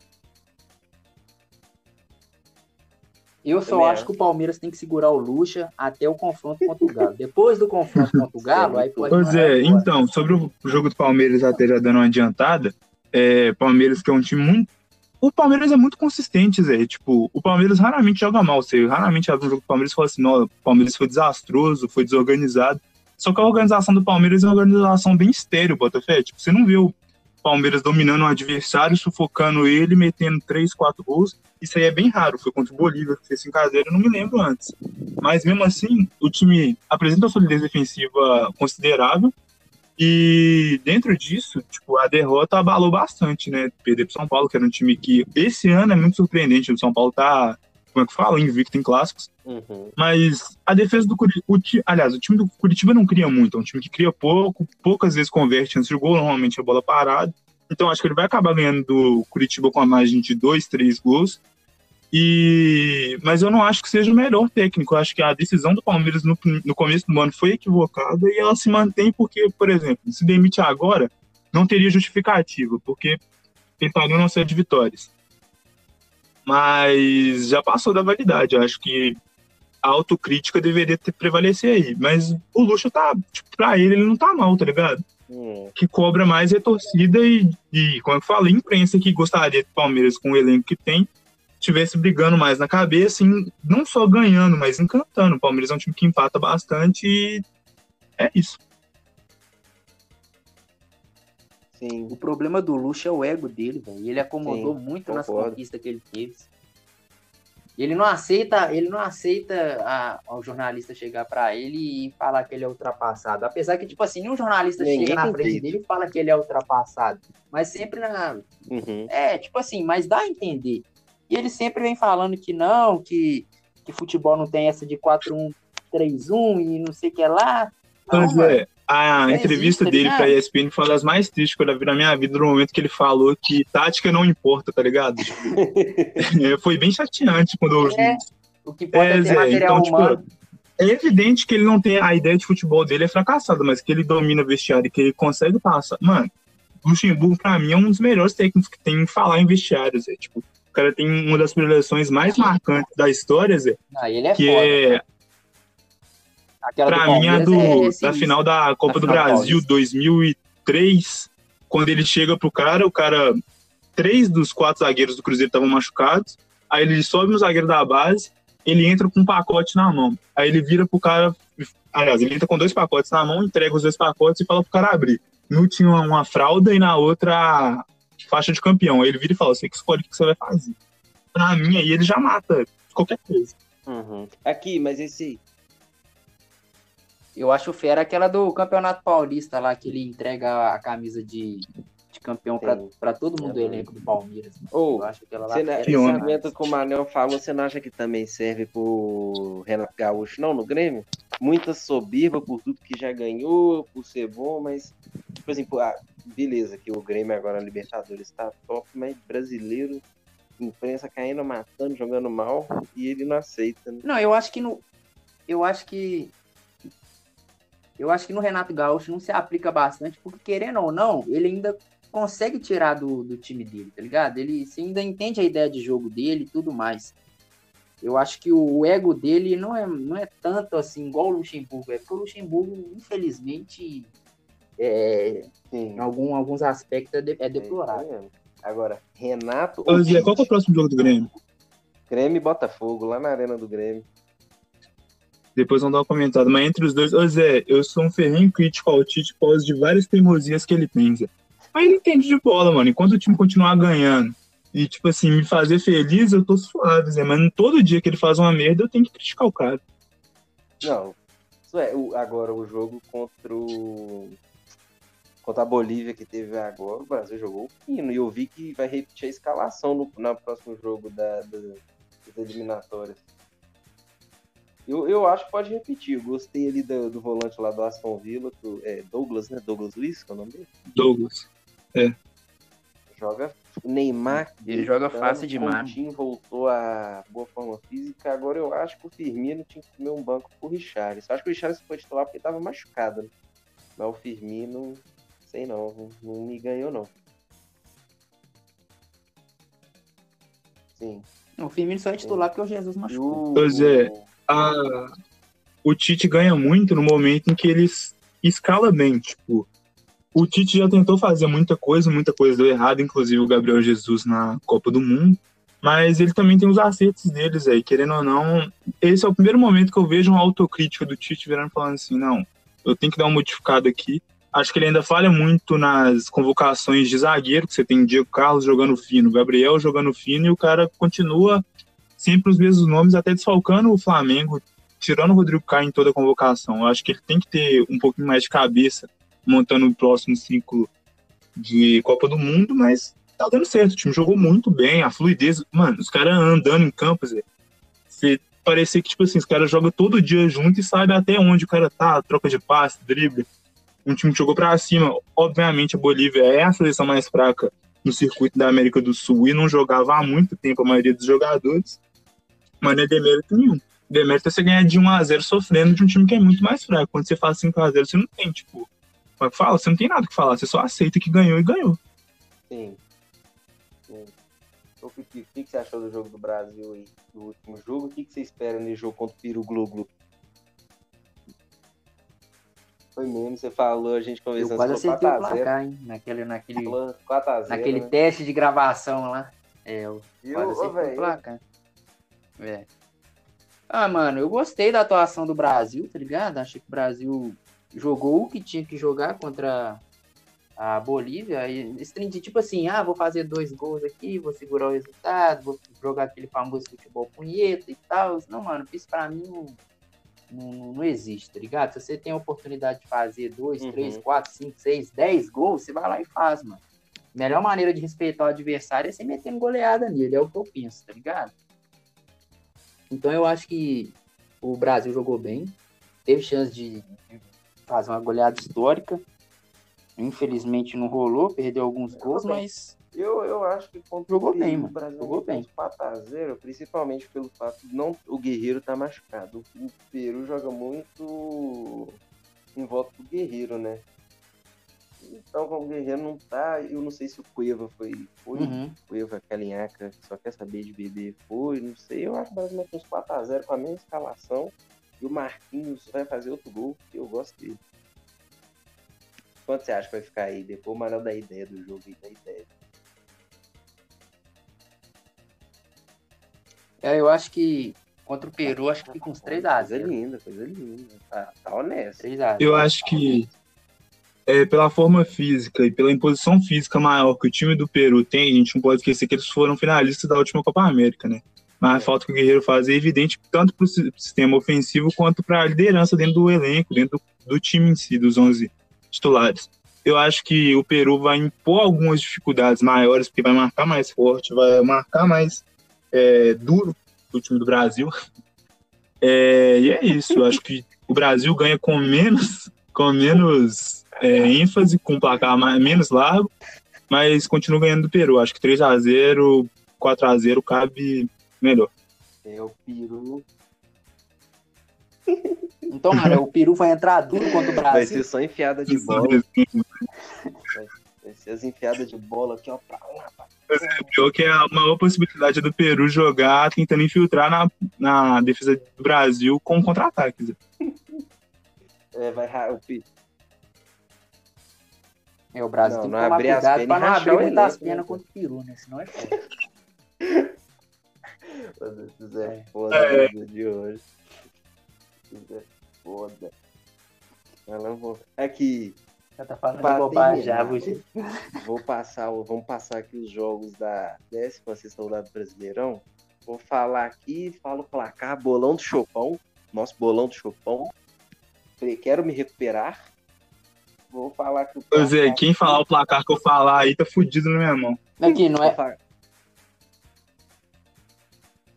Eu só acho que o Palmeiras tem que segurar o Lucha até o confronto contra o Galo. Depois do confronto contra o Galo, aí pode. Pois é, então, sobre o jogo do Palmeiras, até já dando uma adiantada, é, Palmeiras que é um time muito. O Palmeiras é muito consistente, Zé. Tipo, o Palmeiras raramente joga mal. Você raramente abre um jogo do Palmeiras e fala assim: não, o Palmeiras foi desastroso, foi desorganizado. Só que a organização do Palmeiras é uma organização bem estéreo, Botafé. Tipo, você não vê o Palmeiras dominando o adversário, sufocando ele, metendo 3, 4 gols. Isso aí é bem raro. Foi contra o Bolívia, que fez 5x0, eu não me lembro antes. Mas mesmo assim, o time apresenta uma solidez defensiva considerável. E dentro disso, tipo, a derrota abalou bastante, né? Perder pro São Paulo, que era um time que esse ano é muito surpreendente. O São Paulo tá, como é que fala? Invicto em clássicos. Uhum. Mas a defesa do Curitiba, aliás, o time do Curitiba não cria muito, é um time que cria pouco, poucas vezes converte antes de gol, normalmente é bola parada. Então acho que ele vai acabar ganhando do Curitiba com a margem de dois, três gols. E mas eu não acho que seja o melhor técnico. Eu acho que a decisão do Palmeiras no, no começo do ano foi equivocada e ela se mantém porque, por exemplo, se demite agora, não teria justificativa, porque tentariam uma série de vitórias. Mas já passou da validade. Eu acho que a autocrítica deveria ter prevalecer aí. Mas o Lucha tá, tipo, pra ele, ele não tá mal, tá ligado? Hum. Que cobra mais é torcida e, e, como eu falei, imprensa que gostaria do Palmeiras com o elenco que tem, tivesse brigando mais na cabeça, e não só ganhando, mas encantando. O Palmeiras é um time que empata bastante e é isso. Sim. O problema do Luxo é o ego dele, velho. Ele acomodou Sim, muito concordo. nas conquistas que ele teve. Ele não aceita, ele não aceita a, o jornalista chegar para ele e falar que ele é ultrapassado. Apesar que, tipo assim, nenhum jornalista Ninguém chega na frente dele e fala que ele é ultrapassado. Mas sempre na. Uhum. É, tipo assim, mas dá a entender. E ele sempre vem falando que não, que, que futebol não tem essa de 4-1, 3-1 e não sei o que lá. Mas é, a entrevista existe, dele tá pra ESPN foi uma das mais tristes que eu já vi na minha vida no momento que ele falou que tática não importa, tá ligado? é, foi bem chateante quando eu ouvi é, O que importa é, é ter material então, humano. Tipo, é evidente que ele não tem a ideia de futebol dele é fracassada, mas que ele domina o vestiário e que ele consegue passar. Mano, Luxemburgo, pra mim, é um dos melhores técnicos que tem em falar em vestiários. É, tipo, cara tem uma das preleções mais marcantes da história, Zé. Ah, ele é que foda, é Aquela pra mim, a do, é da final da Copa do Brasil 2003, quando ele chega pro cara, o cara. Três dos quatro zagueiros do Cruzeiro estavam machucados. Aí ele sobe no zagueiro da base, ele entra com um pacote na mão. Aí ele vira pro cara. Aliás, ele entra com dois pacotes na mão, entrega os dois pacotes e fala pro cara abrir. No tinha uma, uma fralda e na outra faixa de campeão. Aí ele vira e fala: você que escolhe o que você vai fazer. Pra mim, aí ele já mata qualquer coisa. Uhum. Aqui, mas esse, eu acho fera aquela do Campeonato Paulista lá, que ele entrega a camisa de, de campeão para todo mundo do elenco do Palmeiras. Ou, eu acho aquela lá você esse argumento que o Manel falou, você não acha que também serve pro Renato Gaúcho, não, no Grêmio? Muita soberba por tudo que já ganhou, por ser bom, mas, por exemplo, beleza, que o Grêmio agora Libertadores tá top, mas brasileiro imprensa caindo, matando, jogando mal, e ele não aceita. Né? Não, eu acho que no. Eu acho que eu acho que no Renato Gaúcho não se aplica bastante, porque querendo ou não, ele ainda consegue tirar do, do time dele, tá ligado? Ele ainda entende a ideia de jogo dele e tudo mais. Eu acho que o ego dele não é, não é tanto assim, igual o Luxemburgo. É porque o Luxemburgo, infelizmente, é, em algum, alguns aspectos é, de, é deplorável. Agora, Renato. Ô, Zé, qual é o próximo jogo do Grêmio? Grêmio e Botafogo, lá na Arena do Grêmio. Depois vão dar uma comentada. Mas entre os dois, ô Zé, eu sou um ferrenho crítico ao Tite por causa de várias teimosias que ele tem, Zé. Mas ele entende de bola, mano. Enquanto o time continuar ganhando e, tipo assim, me fazer feliz, eu tô suave, Zé. Mas todo dia que ele faz uma merda, eu tenho que criticar o cara. Não. Isso é, agora o jogo contra o. Contra a Bolívia que teve agora, o Brasil jogou o fino. E eu vi que vai repetir a escalação no, no próximo jogo da, da, das eliminatórias. Eu, eu acho que pode repetir. Eu gostei ali do, do volante lá do Aston Villa, do, é, Douglas, né? Douglas Luiz, que é o nome dele? Douglas. É. Joga Neymar. Ele joga então, fácil demais. O voltou a boa forma física. Agora eu acho que o Firmino tinha que comer um banco pro Richard. Eu acho que o Richard foi titular porque tava machucado. Né? Mas o Firmino, sei não, não me ganhou não. Sim. O Firmino só é titular porque o Jesus machucou. Pois é a, o Tite ganha muito no momento em que ele escala bem. Tipo, o Tite já tentou fazer muita coisa, muita coisa deu errado, inclusive o Gabriel Jesus na Copa do Mundo. Mas ele também tem os acertos deles aí, querendo ou não. Esse é o primeiro momento que eu vejo uma autocrítica do Tite virando falando assim: não, eu tenho que dar uma modificada aqui. Acho que ele ainda falha muito nas convocações de zagueiro, que você tem Diego Carlos jogando fino, Gabriel jogando fino, e o cara continua sempre os mesmos nomes, até desfalcando o Flamengo, tirando o Rodrigo Caio em toda a convocação. Eu acho que ele tem que ter um pouquinho mais de cabeça montando o próximo ciclo de Copa do Mundo, mas tá dando certo. O time jogou muito bem, a fluidez. Mano, os caras andando em campo. Você parecia que, tipo assim, os caras jogam todo dia junto e sabe até onde o cara tá, troca de passe, drible. Um time que jogou pra cima. Obviamente, a Bolívia é a seleção mais fraca no circuito da América do Sul e não jogava há muito tempo a maioria dos jogadores mas não é demérito nenhum. Demérito é você ganhar de 1x0 sofrendo de um time que é muito mais fraco. Quando você faz 5x0, você não tem, tipo. Como é fala? Você não tem nada que falar, você só aceita que ganhou e ganhou. Sim. Sim. O que, que, que, você achou do jogo do Brasil aí, do último jogo? O que, que você espera no jogo contra o Peru Glu Foi mesmo, você falou, a gente conversando. Eu quase acertei o placar, hein? Naquele, naquele, 4 naquele né? teste de gravação lá. É, eu e quase o, acertei o placar. É. Ah, mano, eu gostei da atuação do Brasil, tá ligado? Achei que o Brasil jogou o que tinha que jogar contra a Bolívia, e tipo assim, ah, vou fazer dois gols aqui, vou segurar o resultado, vou jogar aquele famoso futebol punheta e tal. Não, mano, isso pra mim não, não, existe, tá ligado? Se você tem a oportunidade de fazer dois, uhum. três, quatro, cinco, seis, dez gols, você vai lá e faz, mano. Melhor maneira de respeitar o adversário é você metendo goleada nele, é o que eu penso, tá ligado? Então eu acho que o Brasil jogou bem, teve chance de fazer uma goleada histórica, Infelizmente não rolou, perdeu alguns gols, mas. Eu, eu acho que contra jogou bem, mano. O Brasil jogou bem. 4x0, principalmente pelo fato de não, o Guerreiro tá machucado. O Peru joga muito em volta do Guerreiro, né? Então, como o Guerreiro não tá, eu não sei se o Cueva foi. Foi uhum. Cueva, Calinhaca, só quer saber de beber, foi, não sei. Eu acho que o Brasil meteu uns 4x0 com a mesma escalação. E o Marquinhos vai fazer outro gol, que eu gosto dele. Quanto você acha que vai ficar aí? Depois o Manel da ideia do jogo e da ideia. É, eu acho que contra o Peru, acho que fica uns 3x0. Coisa linda, coisa linda. Tá, tá honesto. 3x0. Eu acho que é, pela forma física e pela imposição física maior que o time do Peru tem, a gente não pode esquecer que eles foram finalistas da última Copa América, né? Mas a é. falta que o Guerreiro faz é evidente tanto para o sistema ofensivo quanto para a liderança dentro do elenco, dentro do, do time em si, dos 11 titulares. Eu acho que o Peru vai impor algumas dificuldades maiores, porque vai marcar mais forte, vai marcar mais é, duro do time do Brasil. É, e é isso. Eu acho que o Brasil ganha com menos, com menos é, ênfase, com um placar mais, menos largo, mas continua ganhando do Peru. Acho que 3 a 0 4 a 0 cabe melhor. É o Peru então, mano, o Peru vai entrar duro contra o Brasil. Vai ser só enfiada de bola. Vai ser as enfiadas de bola aqui, ó, pra lá. Pra... É, pior que é a maior possibilidade do Peru jogar tentando infiltrar na, na defesa do Brasil com contra-ataques. É, vai o É, o Brasil não, tem que tomar cuidado pra não abrir muitas penas né? contra o Peru, né? Senão é foda. Isso é foda é. de hoje. Isso é foda. Ela vou... Aqui. Já tá falando de bobagem já, Vou passar, vamos passar aqui os jogos da décima sessão do Brasileirão. Vou falar aqui, falo o placar, bolão do Chopão. Nosso bolão do Chopão. Quero me recuperar. Vou falar que o placar... Pois é, quem falar o placar que eu falar aí tá fudido na minha mão. Aqui, não é.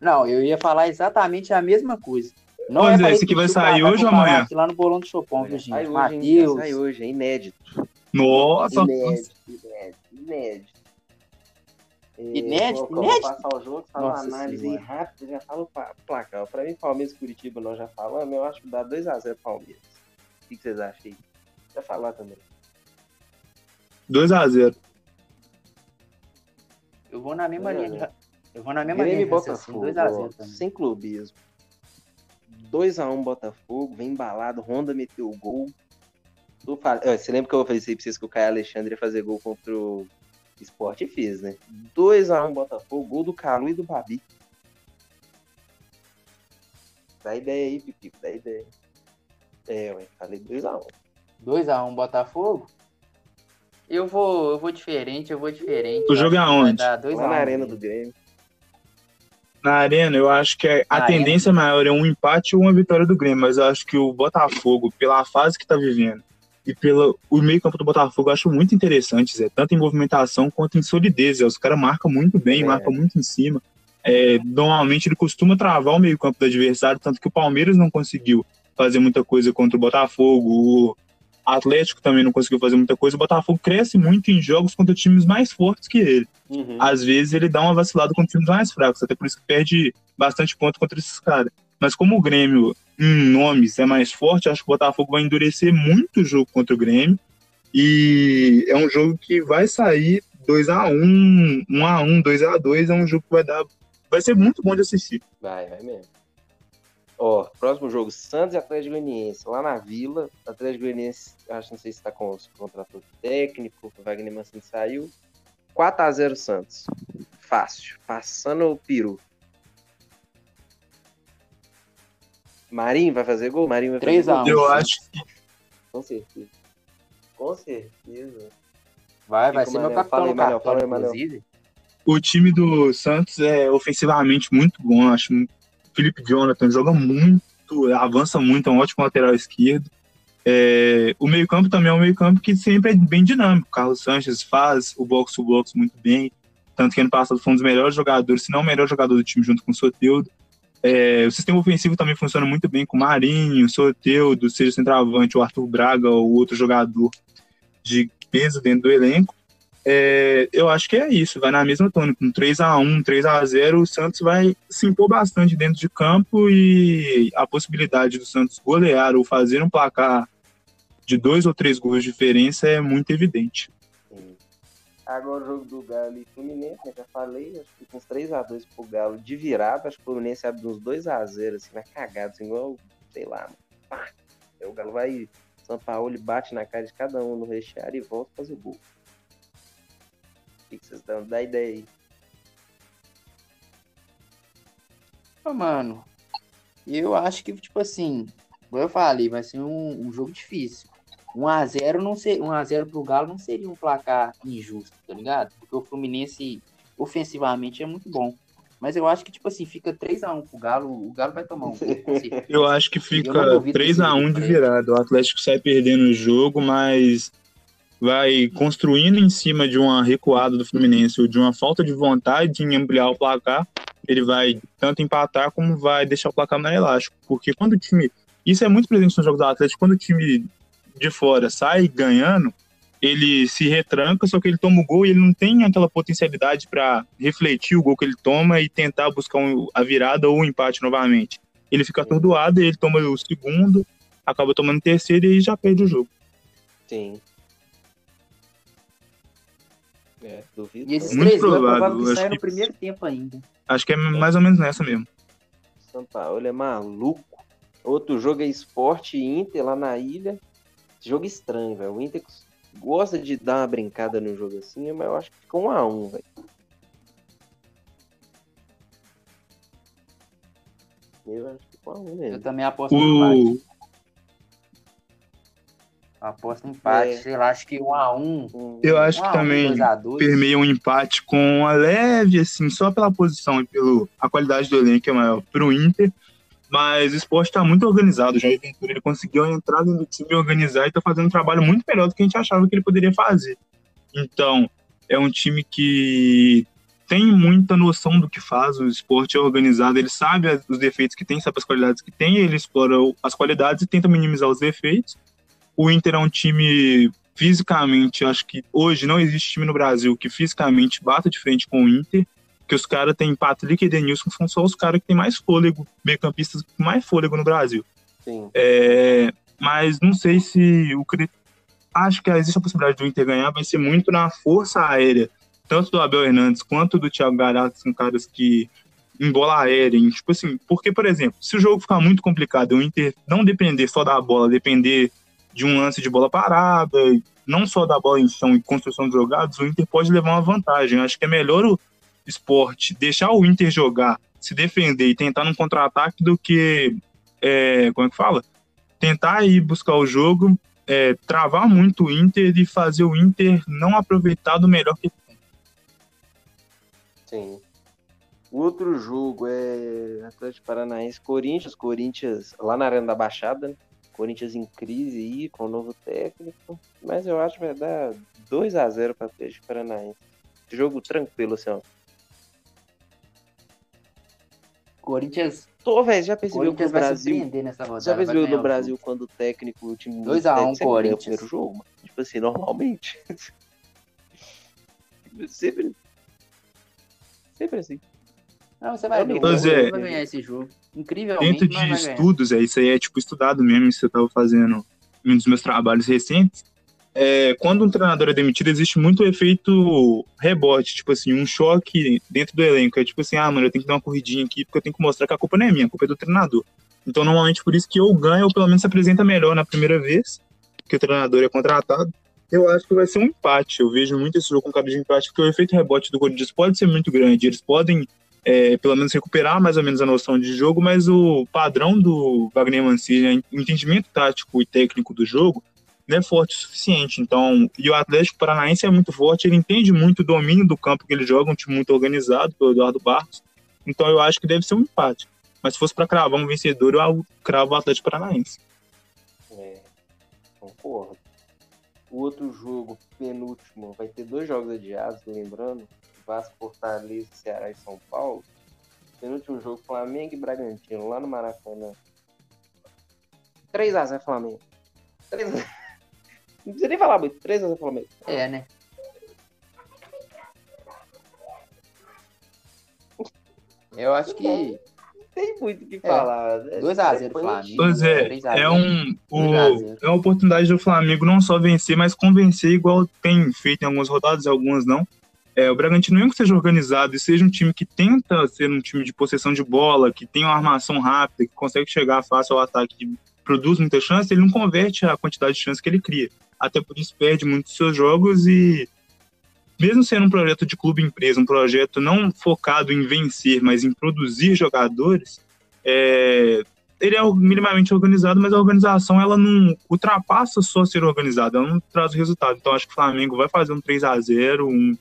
Não, eu ia falar exatamente a mesma coisa. Não pois é, é esse aqui vai sair hoje ou amanhã? Lá no Bolão do Chopão, viu, gente? Sai hoje, Matheus. Sai hoje, é inédito. Nossa! Inédito, inédito, inédito. Inédito? Vou, inédito? passar o jogo, fazer uma análise rápida, já falo o placar. Pra mim, Palmeiras e Curitiba nós já falamos, eu acho que dá 2x0 Palmeiras. O que vocês acham aí? Já falar também. 2x0. Eu vou na mesma linha. Eu vou na mesma Grêmio linha. Botafogo, 2x0 também. Sem clubismo. 2x1 Botafogo, vem embalado, Honda meteu o gol. Você lembra que eu falei pra vocês que o Caio Alexandre ia fazer gol contra o Sport e fez, né? 2x1 Botafogo, gol do Calu e do Babi. Dá ideia aí, Pipico, dá ideia. É, ué, falei 2x1. 2x1 Botafogo? Eu vou, eu vou diferente, eu vou diferente. O jogo é aonde? Lá na Arena do Grêmio na arena, eu acho que a na tendência arena. maior é um empate ou uma vitória do Grêmio, mas eu acho que o Botafogo, pela fase que está vivendo e pelo o meio-campo do Botafogo, eu acho muito interessante, Zé, tanto em movimentação quanto em solidez. Zé. Os caras marcam muito bem, é. marcam muito em cima. É, normalmente ele costuma travar o meio-campo do adversário, tanto que o Palmeiras não conseguiu fazer muita coisa contra o Botafogo. Atlético também não conseguiu fazer muita coisa. O Botafogo cresce muito em jogos contra times mais fortes que ele. Uhum. Às vezes ele dá uma vacilada contra times mais fracos, até por isso que perde bastante ponto contra esses caras. Mas como o Grêmio, em nomes, é mais forte, acho que o Botafogo vai endurecer muito o jogo contra o Grêmio. E é um jogo que vai sair 2x1, 1x1, 2x2 é um jogo que vai dar. Vai ser muito bom de assistir. Vai, vai mesmo. Ó, próximo jogo, Santos e Atlético Goianiense, lá na Vila. Atlético Goianiense, acho não sei se tá com os contratos técnico, o Wagner Mancini saiu. 4x0 Santos. Fácil. Passando o peru. Marinho vai fazer gol? Marinho vai 3 fazer gol? Eu acho que. Com certeza. Com certeza. Vai, vai ser meu capitão no cartão, inclusive. O time do Santos é ofensivamente muito bom. Acho o Felipe Jonathan joga muito, avança muito, é um ótimo lateral esquerdo. É, o meio-campo também é um meio-campo que sempre é bem dinâmico. Carlos Sanches faz o box-to-box muito bem. Tanto que ano passado foi um dos melhores jogadores, se não o melhor jogador do time, junto com o Soteudo. É, o sistema ofensivo também funciona muito bem com o Marinho, Soteudo, seja centroavante, o Arthur Braga ou outro jogador de peso dentro do elenco. É, eu acho que é isso, vai na mesma tônica, com 3 a 1 3 a 0 o Santos vai se impor bastante dentro de campo e a possibilidade do Santos golear ou fazer um placar de dois ou três gols de diferença é muito evidente. Agora o jogo do Galo e Fluminense, né, já falei, acho que uns 3x2 pro Galo de virada, acho que o Fluminense abre uns 2x0, assim, vai cagado, assim, igual, sei lá. Pá. O Galo vai, São Paulo bate na cara de cada um no rechear e volta a fazer o gol. Que, vocês dão? Dá ideia aí. Ô, mano, eu acho que, tipo assim, como eu falei, vai ser um, um jogo difícil. 1x0 não ser 1x0 pro Galo não seria um placar injusto, tá ligado? Porque o Fluminense ofensivamente é muito bom. Mas eu acho que, tipo assim, fica 3x1 pro Galo, o Galo vai tomar um gol, Eu acho que fica 3x1 de virada. O Atlético sai perdendo o jogo, mas vai construindo em cima de uma recuada do Fluminense ou de uma falta de vontade em ampliar o placar, ele vai tanto empatar como vai deixar o placar mais elástico. Porque quando o time. Isso é muito presente nos jogos do Atlético, quando o time de fora sai ganhando, ele se retranca, só que ele toma o gol e ele não tem aquela potencialidade para refletir o gol que ele toma e tentar buscar um, a virada ou o um empate novamente. Ele fica atordoado, ele toma o segundo, acaba tomando o terceiro e aí já perde o jogo. Sim. É, duvido. E esses Muito três provável, é provável que saia no primeiro tempo ainda. Acho que é mais ou menos nessa mesmo. São Paulo é maluco. Outro jogo é Esporte Inter lá na ilha. Jogo estranho, velho. O Inter gosta de dar uma brincada no jogo assim, mas eu acho que fica um a um, velho. Eu acho que fica um a um mesmo. Eu também aposto no empate. Aposto empate, é. sei lá, acho que um a um. Eu acho um que também um, permeia um empate com a leve, assim, só pela posição e pela a qualidade do elenco é maior pro Inter. Mas o esporte está muito organizado. Já Ventura ele conseguiu entrar no time organizar e está fazendo um trabalho muito melhor do que a gente achava que ele poderia fazer. Então, é um time que tem muita noção do que faz. O esporte é organizado, ele sabe os defeitos que tem, sabe as qualidades que tem, ele explora as qualidades e tenta minimizar os defeitos. O Inter é um time fisicamente, acho que hoje não existe time no Brasil que fisicamente bata de frente com o Inter que os caras têm Patrick e Denilson, são só os caras que têm mais fôlego, meio-campistas com mais fôlego no Brasil. Sim. É, mas não sei se o acho que existe a possibilidade do Inter ganhar, vai ser muito na força aérea, tanto do Abel Hernandes quanto do Thiago Galhardo, são caras que em bola aérea, em, tipo assim, porque, por exemplo, se o jogo ficar muito complicado, o Inter não depender só da bola, depender de um lance de bola parada, não só da bola em chão e construção de jogados, o Inter pode levar uma vantagem. acho que é melhor o, esporte deixar o Inter jogar, se defender e tentar num contra-ataque do que, é, como é que fala? Tentar ir buscar o jogo, é, travar muito o Inter e fazer o Inter não aproveitar do melhor que tem. Sim. O outro jogo é Atlético Paranaense Corinthians, Corinthians lá na Arena da Baixada, né? Corinthians em crise aí com o novo técnico, mas eu acho que vai dar 2 a 0 para Atlético Paranaense. Jogo tranquilo, assim, ó. Corinthians. Tô, velho, já percebeu que o Brasil. já percebeu no Brasil quando o técnico, o time 2x1 um, Corinthians. o primeiro jogo, mano. Tipo assim, normalmente. sempre. Sempre assim. Não, você vai, ver, você é, vai ganhar esse jogo. Incrivelmente. Dentro de estudos, é, isso aí é tipo estudado mesmo, isso eu tava fazendo em um dos meus trabalhos recentes. é, quando um treinador é demitido, existe muito efeito rebote, tipo assim, um choque dentro do elenco. É tipo assim, ah, mano, eu tenho que dar uma corridinha aqui porque eu tenho que mostrar que a culpa não é minha, a culpa é do treinador. Então, normalmente, por isso que ou ganha ou pelo menos se apresenta melhor na primeira vez que o treinador é contratado. Eu acho que vai ser um empate. Eu vejo muito esse jogo com cara de empate, porque o efeito rebote do Corinthians pode ser muito grande. Eles podem, é, pelo menos, recuperar mais ou menos a noção de jogo, mas o padrão do Wagner Mancini, o entendimento tático e técnico do jogo, não é forte o suficiente. Então, e o Atlético Paranaense é muito forte, ele entende muito o domínio do campo que ele joga, um time muito organizado pelo Eduardo Barros. Então, eu acho que deve ser um empate. Mas se fosse para cravar um vencedor, eu cravo o Atlético Paranaense. É, concordo. O outro jogo, penúltimo, vai ter dois jogos adiados, lembrando. Vasco, Fortaleza, Ceará e São Paulo. Penúltimo jogo, Flamengo e Bragantino, lá no Maracanã. 3x0 Flamengo. 3x0. Não precisa nem falar muito. 3x0 Flamengo. É, né? Eu acho que tem muito o que falar. É, 2x0 Flamengo. Pois é, é, um, o, é uma oportunidade do Flamengo não só vencer, mas convencer, igual tem feito em algumas rodadas, algumas não. É, o Bragantino, mesmo que seja organizado e seja um time que tenta ser um time de possessão de bola, que tem uma armação rápida, que consegue chegar fácil ao ataque, que produz muita chance, ele não converte a quantidade de chance que ele cria. Até por isso perde muitos seus jogos e mesmo sendo um projeto de clube empresa, um projeto não focado em vencer, mas em produzir jogadores, é, ele é minimamente organizado, mas a organização ela não ultrapassa só ser organizada, ela não traz resultado. Então acho que o Flamengo vai fazer um 3 a 0 um,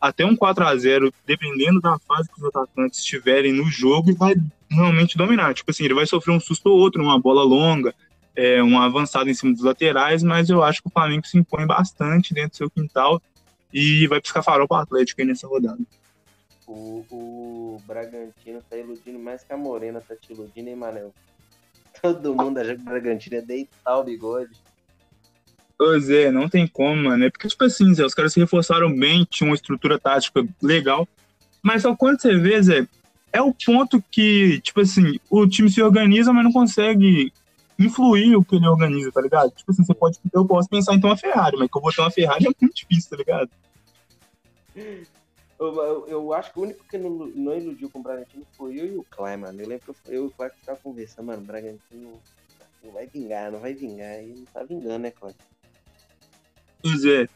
até um 4 a 0 dependendo da fase que os atacantes estiverem no jogo, e vai realmente dominar. Tipo assim, ele vai sofrer um susto ou outro, uma bola longa, é, uma avançada em cima dos laterais, mas eu acho que o Flamengo se impõe bastante dentro do seu quintal e vai piscar farol para o Atlético aí nessa rodada. O, o Bragantino tá iludindo mais que a Morena tá te iludindo, hein, Manel? Todo mundo acha que o Bragantino é deitar o bigode. Pois é, não tem como, mano. É porque, tipo assim, Zé, os caras se reforçaram bem, tinham uma estrutura tática legal. Mas só quando você vê, Zé, é o ponto que, tipo assim, o time se organiza, mas não consegue influir o que ele organiza, tá ligado? Tipo assim, você pode. Eu posso pensar em ter uma Ferrari, mas que eu vou ter uma Ferrari é muito difícil, tá ligado? Eu, eu, eu, acho que o único que não, não iludiu com o Bragantino foi eu e o Clay, mano. Eu lembro que eu, eu e o Clay ficava conversando, mano, o Bragantino não vai vingar, não vai vingar. E não tá vingando, né, Clay? Pois é.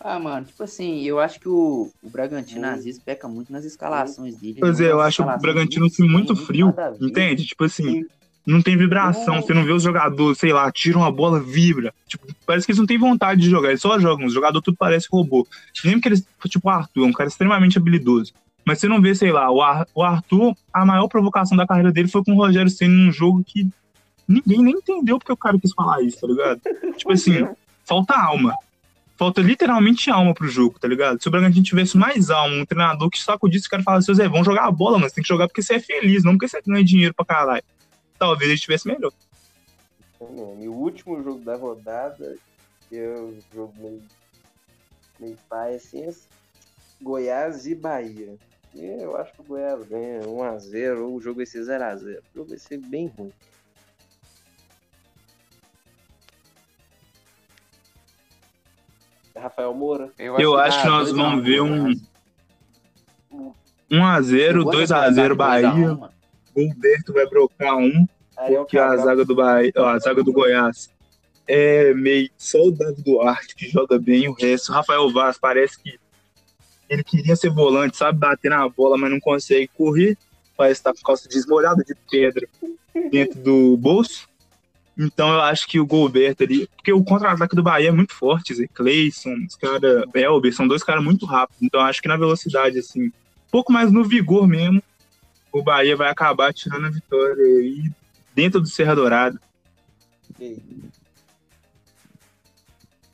Ah, mano, tipo assim, eu acho que o, o Bragantino hum. às vezes peca muito nas escalações dele. Pois é, eu acho o Bragantino time muito frio, entende? Tipo assim, não tem vibração, você não vê os jogadores, sei lá, tiram a bola, vibra. Tipo, parece que eles não têm vontade de jogar, eles só jogam. Os jogadores tudo parece robô. Nem que eles, tipo, o Arthur, é um cara extremamente habilidoso. Mas você não vê, sei lá, o, Ar, o Arthur, a maior provocação da carreira dele foi com o Rogério Senna num jogo que ninguém nem entendeu porque o cara quis falar isso, tá ligado? tipo assim, falta alma falta literalmente alma pro jogo, tá ligado? Se o Bragantino tivesse mais alma, um treinador que sacudisse, o cara falasse, Zé, vamos jogar a bola, mas tem que jogar porque você é feliz, não porque você ganha dinheiro pra caralho. Talvez ele estivesse melhor. E o último jogo da rodada, que é um jogo meio, meio pai, assim, é Goiás e Bahia. E eu acho que o Goiás ganha 1x0, ou o jogo vai ser 0x0. O jogo vai ser bem ruim. Rafael Moura. Eu, eu acho, que, nós vamos ver um 1x0, 2x0 Bahia. O Humberto vai brocar um, porque a zaga do Bahia, ó, a zaga do Goiás é meio só o Davi Duarte que joga bem, o resto, Rafael Vaz parece que ele queria ser volante, sabe bater na bola, mas não consegue correr, parece estar tá com calça desmolhada de pedra dentro do bolso. Então eu acho que o Gilberto ali, porque o contra-ataque do Bahia é muito forte, Zé Cleison, os caras, Elber, são dois caras muito rápidos. Então eu acho que na velocidade, assim, um pouco mais no vigor mesmo, o Bahia vai acabar tirando a vitória aí dentro do Serra Dourada.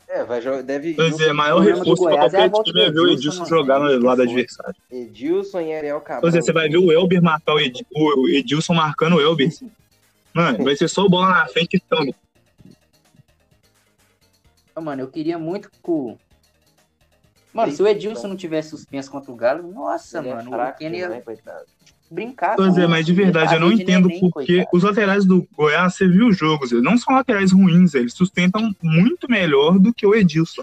É, vai jogar, deve. Pois é, maior reforço pra qualquer é time é ver o Edilson jogar no lado adversário. Edilson e Ariel Cabral. Pois é, você vai ver o Elber marcar o, Ed, o Edilson marcando o Elber. Mano, vai ser só o bola na frente e toma. Mano, eu queria muito que o. Mano, se o Edilson não tivesse suspenso contra o Galo, nossa, Ele é mano, é fraco, o Kenny ia... né, brincar. Pois é, mas de verdade, eu não entendo porque os laterais do Goiás, você viu os jogos, não são laterais ruins, eles sustentam muito melhor do que o Edilson.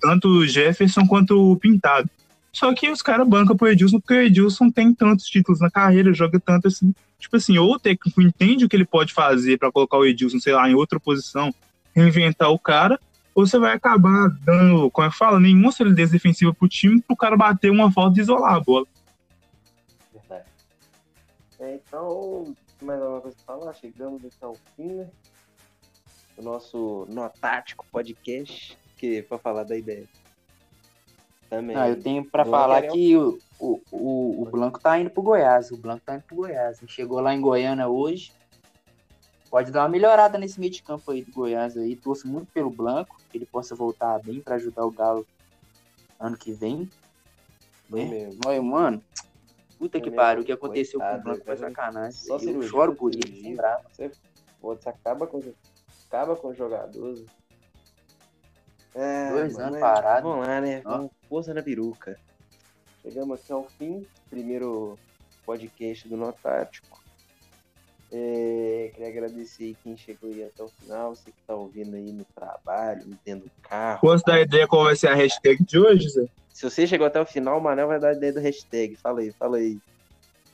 Tanto o Jefferson quanto o Pintado. Só que os caras bancam pro Edilson porque o Edilson tem tantos títulos na carreira, joga tanto assim. Tipo assim, ou o técnico entende o que ele pode fazer para colocar o Edilson, sei lá, em outra posição, reinventar o cara, ou você vai acabar dando, como eu falo, nenhuma solidez defensiva pro time pro cara bater uma falta e isolar a bola. Verdade. É, então, mais alguma coisa pra falar? Chegamos aqui ao fim, né? O nosso Notático Podcast, que para falar da ideia. Também. Ah, eu tenho para falar que o, o, o, o Blanco tá indo pro Goiás. O Blanco tá indo pro Goiás. Ele chegou lá em Goiânia hoje pode dar uma melhorada nesse meio de campo aí do Goiás aí. Torço muito pelo Blanco, que ele possa voltar bem para ajudar o Galo ano que vem. Né? Olha, mano, puta que pariu, o que aconteceu Coitado, com o Blanco foi sacanagem. Só eu choro por isso, sem. Você, você acaba com, acaba com os jogadores. É, Dois anos parados. Vamos lá, né? Vamos, força na peruca. Chegamos aqui ao fim, primeiro podcast do Notático. É, queria agradecer quem chegou aí até o final, você que tá ouvindo aí no trabalho, dentro do carro. Posso dar ideia qual vai ser a hashtag de hoje, Zé? Se você chegou até o final, o Manel vai dar a ideia do hashtag. Fala aí, fala aí.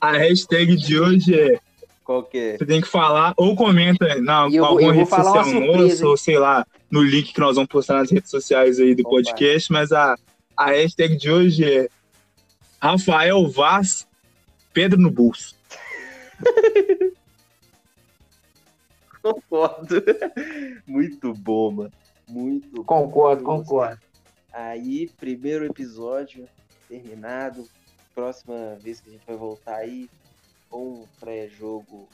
A hashtag de hoje é. Qual que é? Você tem que falar ou comenta na eu, alguma eu rede social nossa, ou sei lá, no link que nós vamos postar nas redes sociais aí do Opa. podcast, mas a, a hashtag de hoje é Rafael Vaz Pedro no Bolso. Concordo. Muito bom, mano. Muito Concordo, bom. concordo. Aí, primeiro episódio terminado. Próxima vez que a gente vai voltar aí com um pré-jogo,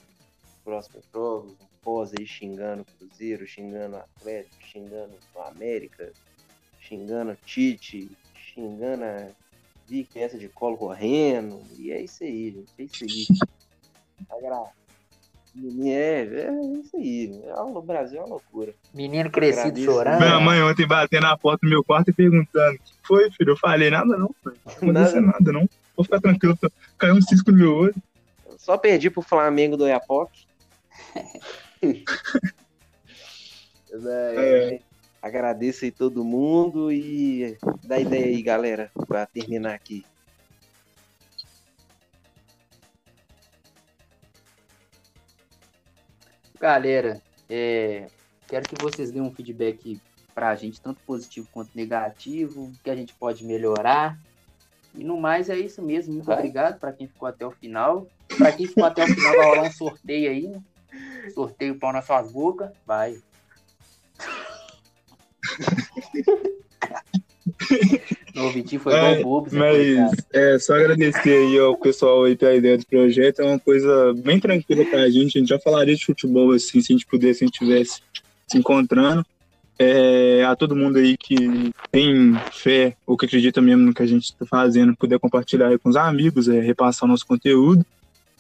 próximo jogos, um pós aí xingando o Cruzeiro, xingando o Atlético, xingando o América, xingando o Tite, xingando a Vicky essa de colo correndo. E é isso aí, gente. É isso aí. Tá é, é isso aí. É o Brasil é uma loucura. Menino crescido Agradeço. chorando. Minha mãe ontem batendo na porta do meu quarto e perguntando: o que foi, filho? Eu falei: nada não, pai. Não nada. nada não. Vou ficar tranquilo. Caiu um cisco no meu olho. Só perdi pro Flamengo do Iapoc. é, é. Agradeço aí todo mundo e dá ideia aí, galera, pra terminar aqui. Galera, é, quero que vocês deem um feedback para a gente, tanto positivo quanto negativo, que a gente pode melhorar. E no mais é isso mesmo. Muito Vai. obrigado para quem ficou até o final. Para quem ficou até o final, vai rolar um sorteio aí. Né? Sorteio pau nas suas bocas. Vai. O Vitinho foi é, bom bobo. Mas é só agradecer aí ao pessoal aí pela ideia do projeto. É uma coisa bem tranquila pra gente. A gente já falaria de futebol assim, se a gente pudesse, se a gente estivesse se encontrando. É, a todo mundo aí que tem fé ou que acredita mesmo no que a gente está fazendo, puder compartilhar aí com os amigos, é, repassar o nosso conteúdo.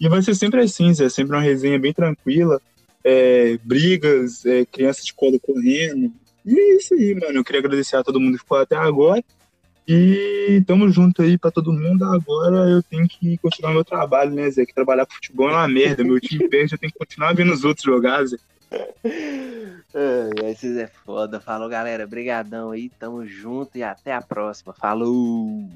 E vai ser sempre assim, é sempre uma resenha bem tranquila, é, brigas, é, crianças de colo correndo. E é isso aí, mano. Eu queria agradecer a todo mundo que ficou até agora. E tamo junto aí pra todo mundo. Agora eu tenho que continuar meu trabalho, né, Zé? Que trabalhar com futebol é uma merda. Meu time perde, eu tenho que continuar vendo os outros jogar, Zé. É, esses é foda. Falou, galera. Brigadão aí. Tamo junto e até a próxima. Falou!